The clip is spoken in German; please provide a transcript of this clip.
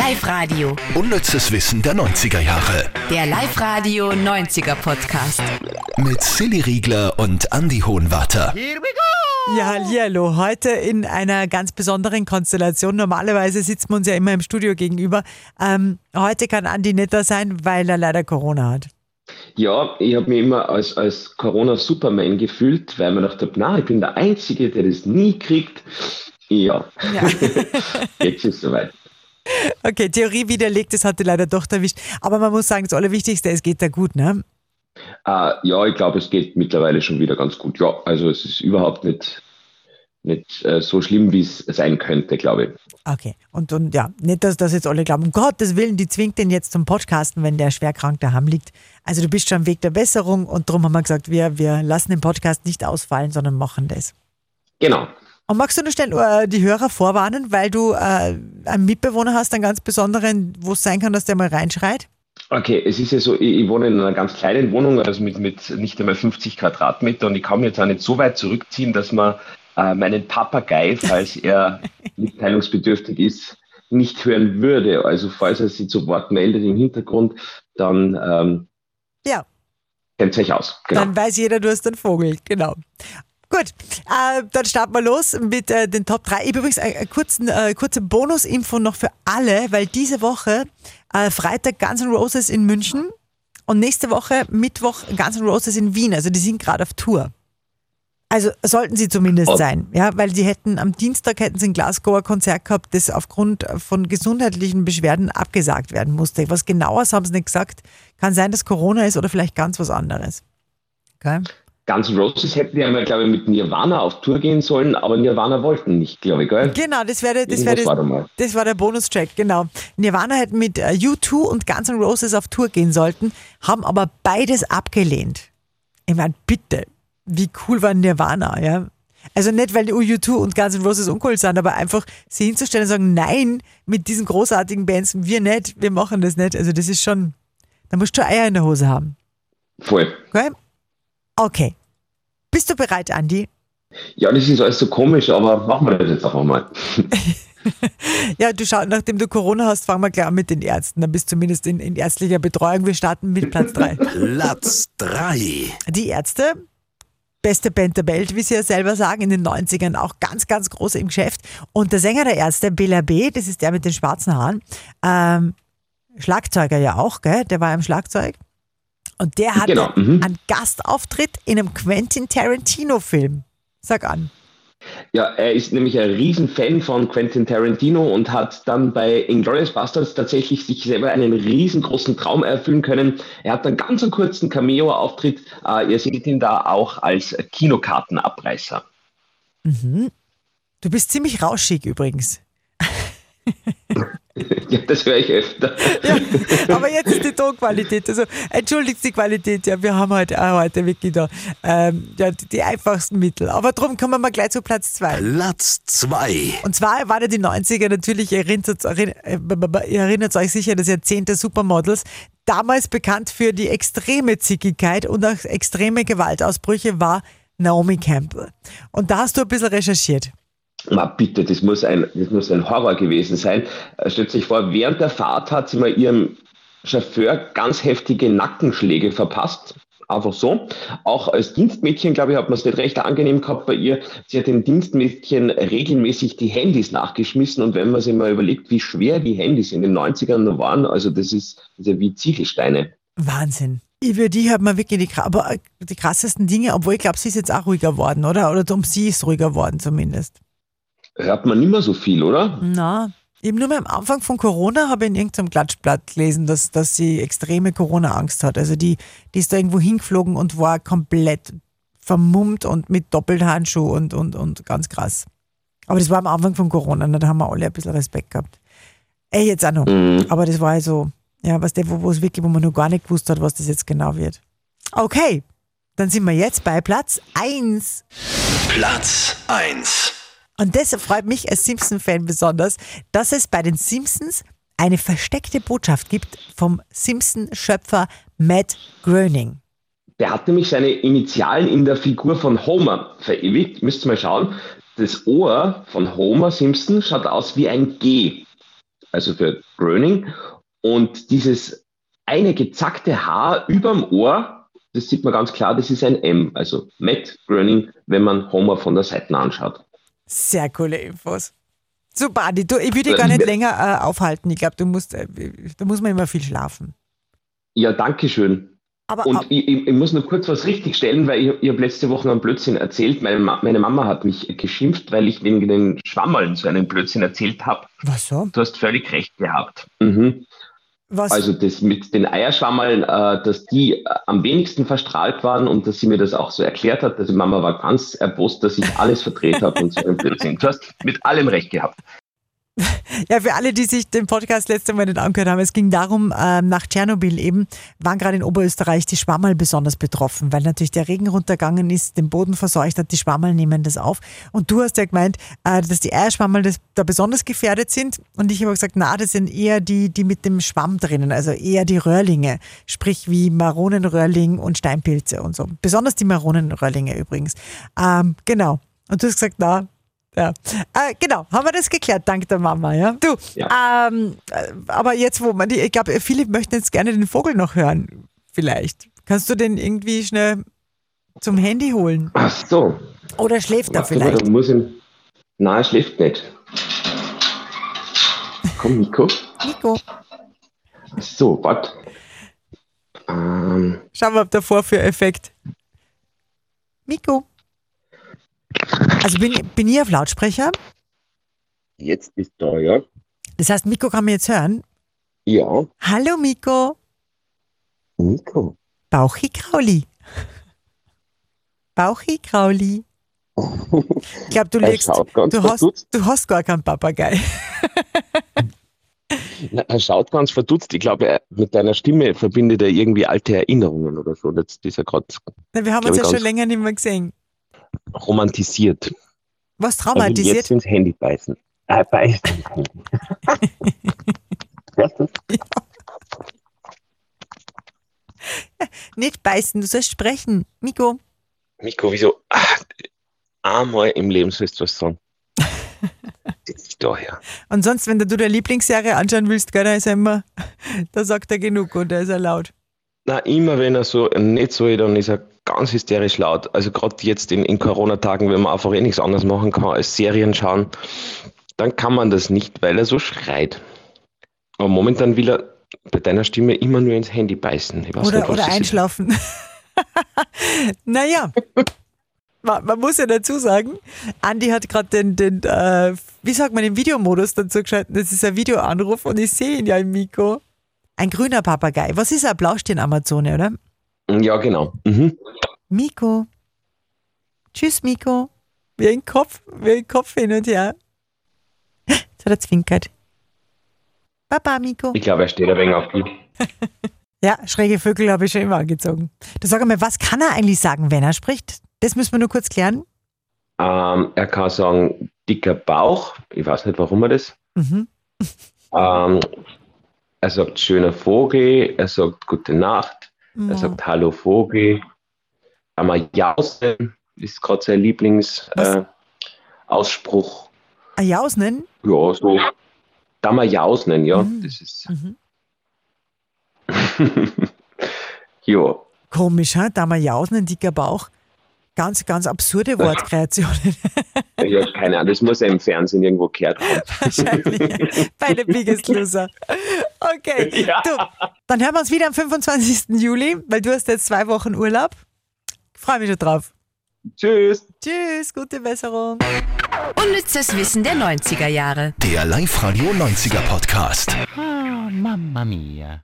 Live-Radio. Unnützes Wissen der 90er Jahre. Der Live-Radio 90er Podcast. Mit Silly Riegler und Andy Hohenwarter. Ja, hallo. Heute in einer ganz besonderen Konstellation. Normalerweise sitzen wir uns ja immer im Studio gegenüber. Ähm, heute kann Andi netter sein, weil er leider Corona hat. Ja, ich habe mich immer als, als Corona-Superman gefühlt, weil man dachte, na, ich bin der Einzige, der das nie kriegt. Ja, Ja. jetzt ist es soweit. Okay, Theorie widerlegt, das hat die leider doch erwischt. Aber man muss sagen, das Allerwichtigste, es geht da gut, ne? Äh, ja, ich glaube, es geht mittlerweile schon wieder ganz gut. Ja, also es ist überhaupt nicht, nicht äh, so schlimm, wie es sein könnte, glaube ich. Okay. Und, und ja, nicht, dass das jetzt alle glauben, um Gottes Willen, die zwingt den jetzt zum Podcasten, wenn der schwer krank daheim liegt. Also du bist schon am Weg der Besserung und darum haben wir gesagt, wir, wir lassen den Podcast nicht ausfallen, sondern machen das. Genau. Und magst du nur schnell äh, die Hörer vorwarnen, weil du äh, einen Mitbewohner hast, einen ganz besonderen, wo es sein kann, dass der mal reinschreit? Okay, es ist ja so, ich, ich wohne in einer ganz kleinen Wohnung, also mit, mit nicht einmal 50 Quadratmeter und ich kann mich jetzt auch nicht so weit zurückziehen, dass man äh, meinen Papagei, falls er mitteilungsbedürftig ist, nicht hören würde. Also falls er sich zu Wort meldet im Hintergrund, dann ähm, Ja, kennt euch aus. Genau. dann weiß jeder, du hast einen Vogel. Genau. Gut, äh, dann starten wir los mit äh, den Top 3. Ich habe übrigens eine kurzen, äh, kurze Bonusinfo noch für alle, weil diese Woche äh, Freitag Guns N' Roses in München und nächste Woche Mittwoch Guns N' Roses in Wien. Also die sind gerade auf Tour. Also sollten sie zumindest Oh. sein, ja, weil die hätten am Dienstag hätten sie in Glasgow ein Konzert gehabt, das aufgrund von gesundheitlichen Beschwerden abgesagt werden musste. Was genaues haben sie nicht gesagt. Kann sein, dass Corona ist oder vielleicht ganz was anderes. Okay. Guns N' Roses hätten ja mal, glaube ich, mit Nirvana auf Tour gehen sollen, aber Nirvana wollten nicht, glaube ich, gell? Genau, das wäre das, Irgendwas wäre war das war der Bonustrack, genau. Nirvana hätten mit äh, U2 und Guns N' Roses auf Tour gehen sollten, haben aber beides abgelehnt. Ich meine, bitte, wie cool war Nirvana, ja? Also nicht, weil die U2 und Guns N' Roses uncool sind, aber einfach sie hinzustellen und sagen, nein, mit diesen großartigen Bands, wir nicht, wir machen das nicht. Also das ist schon, da musst du Eier in der Hose haben. Voll. Okay? Okay. Bist du bereit, Andi? Ja, das ist alles so komisch, aber machen wir das jetzt einfach mal. Ja, du schau, nachdem du Corona hast, fangen wir gleich an mit den Ärzten. Dann bist du zumindest in, in ärztlicher Betreuung. Wir starten mit Platz 3. Platz 3. Die Ärzte, beste Band der Welt, wie sie ja selber sagen, in den 90ern auch ganz, ganz groß im Geschäft. Und der Sänger der Ärzte, Bela B., das ist der mit den schwarzen Haaren, ähm, Schlagzeuger ja auch, gell? der war im Schlagzeug. Und der hatte Genau, mhm. einen Gastauftritt in einem Quentin Tarantino-Film. Sag an. Ja, er ist nämlich ein Riesenfan von Quentin Tarantino und hat dann bei Inglourious Basterds tatsächlich sich selber einen riesengroßen Traum erfüllen können. Er hat einen ganz einen kurzen Cameo-Auftritt. Äh, ihr seht ihn da auch als Kinokartenabreißer. Du bist ziemlich rauschig übrigens. ja, das höre ich öfter. Ja, aber jetzt ist die Tonqualität. Also entschuldigt die Qualität, ja, wir haben heute auch heute wirklich da ähm, ja, die, die einfachsten Mittel. Aber drum kommen wir mal gleich zu Platz zwei. Platz 2. Und zwar waren ja die 90er natürlich, ihr erinnert, erinnert, ihr erinnert euch sicher, das Jahrzehnt der Supermodels, damals bekannt für die extreme Zickigkeit und auch extreme Gewaltausbrüche war Naomi Campbell. Und da hast du ein bisschen recherchiert. Ma bitte, das muss ein, das muss ein Horror gewesen sein. Äh, Stellt sich vor, während der Fahrt hat sie mal ihrem Chauffeur ganz heftige Nackenschläge verpasst. Einfach so. Auch als Dienstmädchen, glaube ich, hat man es nicht recht angenehm gehabt bei ihr. Sie hat den Dienstmädchen regelmäßig die Handys nachgeschmissen. Und wenn man sich mal überlegt, wie schwer die Handys in den 90ern noch waren, also das ist, das ist ja wie Ziegelsteine. Wahnsinn. Über die hat man wirklich die, aber äh, die krassesten Dinge, obwohl ich glaube, sie ist jetzt auch ruhiger worden, oder? Oder um sie ist ruhiger worden zumindest. Hört man nicht mehr so viel, oder? Na, eben nur mal am Anfang von Corona habe ich in irgendeinem Klatschblatt gelesen, dass, dass sie extreme Corona-Angst hat. Also die, die ist da irgendwo hingeflogen und war komplett vermummt und mit Doppelhandschuh und, und, und ganz krass. Aber das war am Anfang von Corona, ne? da haben wir alle ein bisschen Respekt gehabt. Ey, jetzt auch noch. Aber das war also, ja, was der, wo wo es wirklich, wo man noch gar nicht gewusst hat, was das jetzt genau wird. Okay, dann sind wir jetzt bei Platz 1. Platz 1. Und das freut mich als Simpson-Fan besonders, dass es bei den Simpsons eine versteckte Botschaft gibt vom Simpson-Schöpfer Matt Groening. Der hat nämlich seine Initialen in der Figur von Homer verewigt. Müsst ihr mal schauen. Das Ohr von Homer Simpson schaut aus wie ein G. also für Groening. Und dieses eine gezackte Haar überm Ohr, das sieht man ganz klar, das ist ein M, also Matt Groening, wenn man Homer von der Seite anschaut. Sehr coole Infos. Super, Andi, du, ich würde dich gar nicht länger äh, aufhalten. Ich glaube, du musst, äh, da muss man immer viel schlafen. Ja, danke schön. Aber, Und ab- ich, ich, ich muss nur kurz was richtigstellen, weil ich, ich habe letzte Woche noch einen Blödsinn erzählt. Meine, Ma meine Mama hat mich geschimpft, weil ich wegen den Schwammerln so einen Blödsinn erzählt habe. was so? Du hast völlig recht gehabt. Mhm. Was? Also das mit den Eierschwammerln, äh, dass die äh, am wenigsten verstrahlt waren und dass sie mir das auch so erklärt hat. Also Mama war ganz erbost, dass ich alles verdreht habe und so. Du hast mit allem recht gehabt. Ja, für alle, die sich den Podcast letzte Mal nicht angehört haben, es ging darum, ähm, nach Tschernobyl eben, waren gerade in Oberösterreich die Schwammerl besonders betroffen, weil natürlich der Regen runtergegangen ist, den Boden verseucht hat, die Schwammerl nehmen das auf. Und du hast ja gemeint, äh, dass die Eierschwammerl da besonders gefährdet sind. Und ich habe gesagt, na, das sind eher die, die mit dem Schwamm drinnen, also eher die Röhrlinge, sprich wie Maronenröhrling und Steinpilze und so. Besonders die Maronenröhrlinge übrigens. Ähm, genau. Und du hast gesagt, na, ja, äh, genau, haben wir das geklärt, dank der Mama, ja. Du, ähm, äh, aber jetzt, wo man die, ich glaube, viele möchten jetzt gerne den Vogel noch hören, vielleicht. Kannst du den irgendwie schnell zum Handy holen? Ach so. Oder schläft er mal, vielleicht? dann muss ich... Nein, er schläft nicht. Komm, Nico. Nico, Ach So, warte. Ähm, schauen wir, ob der Vorführeffekt. Nico. Also bin, bin ich auf Lautsprecher? jetzt ist da, ja. Das heißt, Miko kann mir jetzt hören. Ja, Hallo Miko. Nico. Bauchi Krauli. Bauchi Krauli. Ich glaube, du legst, du hast, du hast gar keinen Papagei. Na, er schaut ganz verdutzt. Ich glaube, er, mit deiner Stimme verbindet er irgendwie alte Erinnerungen oder so. Jetzt ist er gerade Wir haben uns ja schon länger nicht mehr gesehen. Romantisiert. Was Er will jetzt traumatisiert? ins Handy beißen. Äh, beißen. Hörst du? Nicht beißen, du sollst sprechen. Miko, Nico, wieso? Ah, einmal im Leben sollst du was sagen. Daher. und sonst, wenn du deine Lieblingsserie anschauen willst, gell, da ist er immer, da sagt er genug und da ist er laut. Na, immer wenn er so nicht so ist, dann ist er ganz hysterisch laut. Also gerade jetzt in, in Corona-Tagen, wenn man einfach eh nichts anderes machen kann als Serien schauen, dann kann man das nicht, weil er so schreit. Aber momentan will er bei deiner Stimme immer nur ins Handy beißen. Oder, nicht, oder einschlafen. naja, man, man muss ja dazu sagen, Andi hat gerade den, den äh, wie sagt man, den Videomodus dazu geschaltet. Das ist ein Videoanruf und ich sehe ihn ja im Mikro. Ein grüner Papagei. Was ist er? Blaustirn-Amazone, oder? Ja, genau. Mhm. Miko. Tschüss, Miko. Wie ein Kopf, wie ein Kopf hin und her. Jetzt hat er zwinkert. Baba, Miko. Ich glaube, er steht ein wenig auf die. Ja, schräge Vögel habe ich schon immer angezogen. Du sag mal, was kann er eigentlich sagen, wenn er spricht? Das müssen wir nur kurz klären. Ähm, er kann sagen, dicker Bauch. Ich weiß nicht, warum er das. Mhm. Ähm, er sagt, schöner Vogel. Er sagt, gute Nacht. Oh. Er sagt, hallo Vogel. Einmal Jausen ist gerade sein Lieblingsausspruch. Äh. Ah, Jausnen? ja, so. Da mal Jausen, ja. Mhm. Das ist. Mhm. ja. Komisch, ha? Da mal Jausen, ein dicker Bauch. Ganz, ganz absurde Wortkreationen. ja, keine Ahnung. Das muss er im Fernsehen irgendwo gehört haben. Wahrscheinlich. Bei The Biggest Loser. Okay. Ja. Du, dann hören wir uns wieder am 25. Juli, weil du hast jetzt zwei Wochen Urlaub. Freue mich schon drauf. Tschüss. Tschüss, gute Besserung. Unnützes Wissen der 90er Jahre. Der Live-Radio 90er Podcast. Ah, mamma mia.